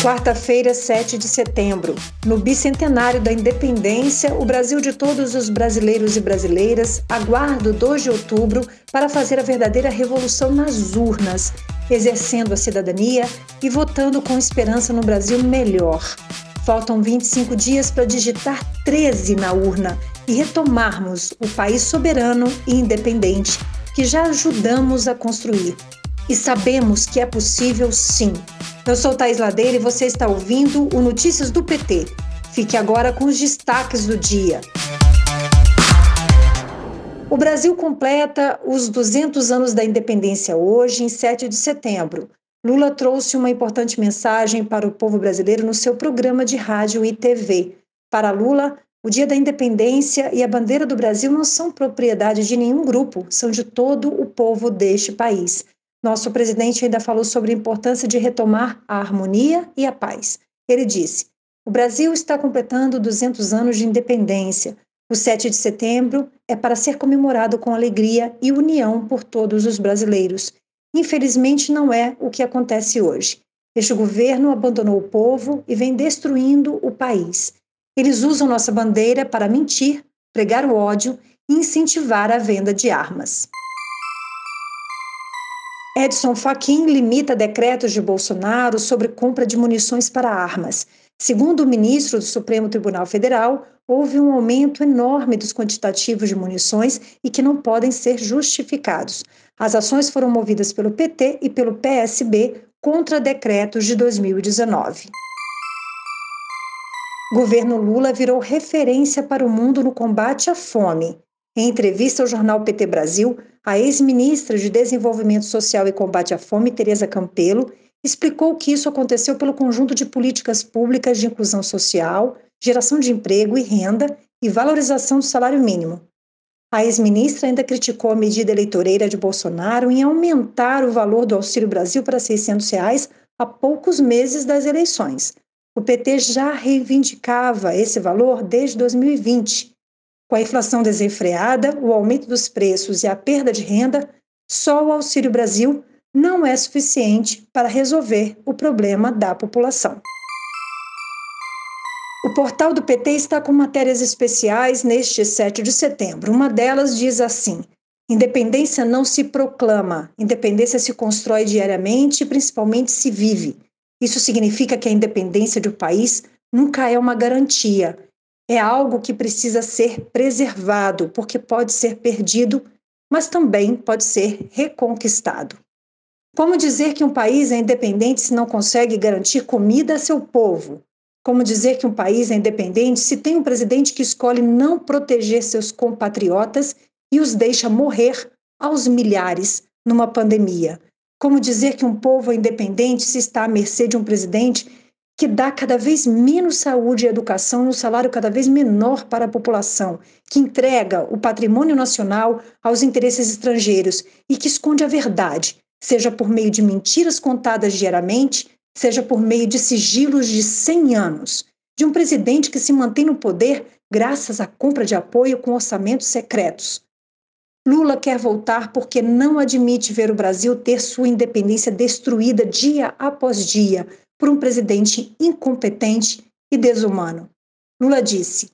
Quarta-feira, 7 de setembro. No bicentenário da independência, o Brasil de todos os brasileiros e brasileiras aguarda o 2 de outubro para fazer a verdadeira revolução nas urnas, exercendo a cidadania e votando com esperança no Brasil melhor. Faltam 25 dias para digitar 13 na urna e retomarmos o país soberano e independente que já ajudamos a construir. E sabemos que é possível sim. Eu sou Thais Ladeira e você está ouvindo o Notícias do PT. Fique agora com os destaques do dia. O Brasil completa os 200 anos da independência hoje, em 7 de setembro. Lula trouxe uma importante mensagem para o povo brasileiro no seu programa de rádio e TV. Para Lula, o Dia da Independência e a bandeira do Brasil não são propriedade de nenhum grupo, são de todo o povo deste país. Nosso presidente ainda falou sobre a importância de retomar a harmonia e a paz. Ele disse: O Brasil está completando 200 anos de independência. O 7 de setembro é para ser comemorado com alegria e união por todos os brasileiros. Infelizmente, não é o que acontece hoje. Este governo abandonou o povo e vem destruindo o país. Eles usam nossa bandeira para mentir, pregar o ódio e incentivar a venda de armas. Edson Fachin limita decretos de Bolsonaro sobre compra de munições para armas. Segundo o ministro do Supremo Tribunal Federal, houve um aumento enorme dos quantitativos de munições e que não podem ser justificados. As ações foram movidas pelo PT e pelo PSB contra decretos de 2019. Governo Lula virou referência para o mundo no combate à fome. Em entrevista ao jornal PT Brasil, a ex-ministra de Desenvolvimento Social e Combate à Fome, Tereza Campelo, explicou que isso aconteceu pelo conjunto de políticas públicas de inclusão social, geração de emprego e renda e valorização do salário mínimo. A ex-ministra ainda criticou a medida eleitoreira de Bolsonaro em aumentar o valor do Auxílio Brasil para 600 reais a poucos meses das eleições. O PT já reivindicava esse valor desde 2020 com a inflação desenfreada, o aumento dos preços e a perda de renda, só o Auxílio Brasil não é suficiente para resolver o problema da população. O portal do PT está com matérias especiais neste 7 de setembro. Uma delas diz assim: Independência não se proclama, independência se constrói diariamente e principalmente se vive. Isso significa que a independência de um país nunca é uma garantia, é algo que precisa ser preservado, porque pode ser perdido, mas também pode ser reconquistado. Como dizer que um país é independente se não consegue garantir comida a seu povo? Como dizer que um país é independente se tem um presidente que escolhe não proteger seus compatriotas e os deixa morrer aos milhares numa pandemia? Como dizer que um povo é independente se está à mercê de um presidente que dá cada vez menos saúde e educação e um salário cada vez menor para a população, que entrega o patrimônio nacional aos interesses estrangeiros e que esconde a verdade, seja por meio de mentiras contadas diariamente, seja por meio de sigilos de 100 anos, de um presidente que se mantém no poder graças à compra de apoio com orçamentos secretos. Lula quer voltar porque não admite ver o Brasil ter sua independência destruída dia após dia por um presidente incompetente e desumano. Lula disse: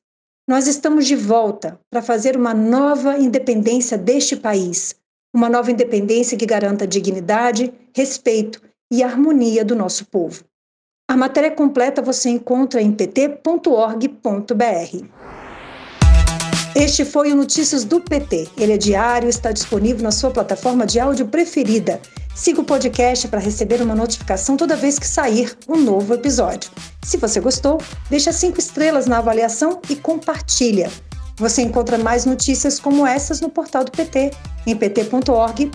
Nós estamos de volta para fazer uma nova independência deste país, uma nova independência que garanta dignidade, respeito e harmonia do nosso povo. A matéria completa você encontra em pt.org.br. Este foi o Notícias do PT. Ele é diário, está disponível na sua plataforma de áudio preferida. Siga o podcast para receber uma notificação toda vez que sair um novo episódio. Se você gostou, deixa cinco estrelas na avaliação e compartilha. Você encontra mais notícias como essas no portal do PT, em pt.org.br.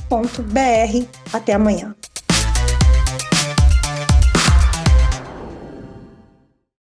Até amanhã.